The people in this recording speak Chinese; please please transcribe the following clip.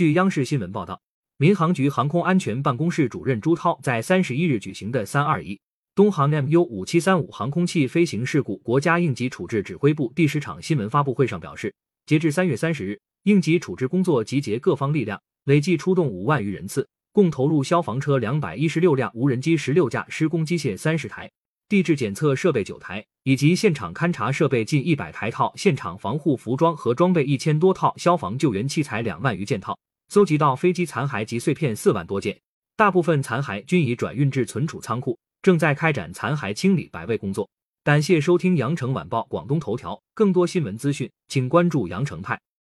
据央视新闻报道，民航局航空安全办公室主任朱涛在三十一日举行的“三二一”东航 MU 五七三五航空器飞行事故国家应急处置指挥部第十场新闻发布会上表示，截至三月三十日，应急处置工作集结各方力量，累计出动五万余人次，共投入消防车两百一十六辆、无人机十六架、施工机械三十台。地质检测设备九台，以及现场勘查设备近一百台套，现场防护服装和装备一千多套，消防救援器材两万余件套，搜集到飞机残骸及碎片四万多件，大部分残骸均已转运至存储仓库，正在开展残骸清理摆位工作。感谢收听羊城晚报广东头条，更多新闻资讯，请关注羊城派。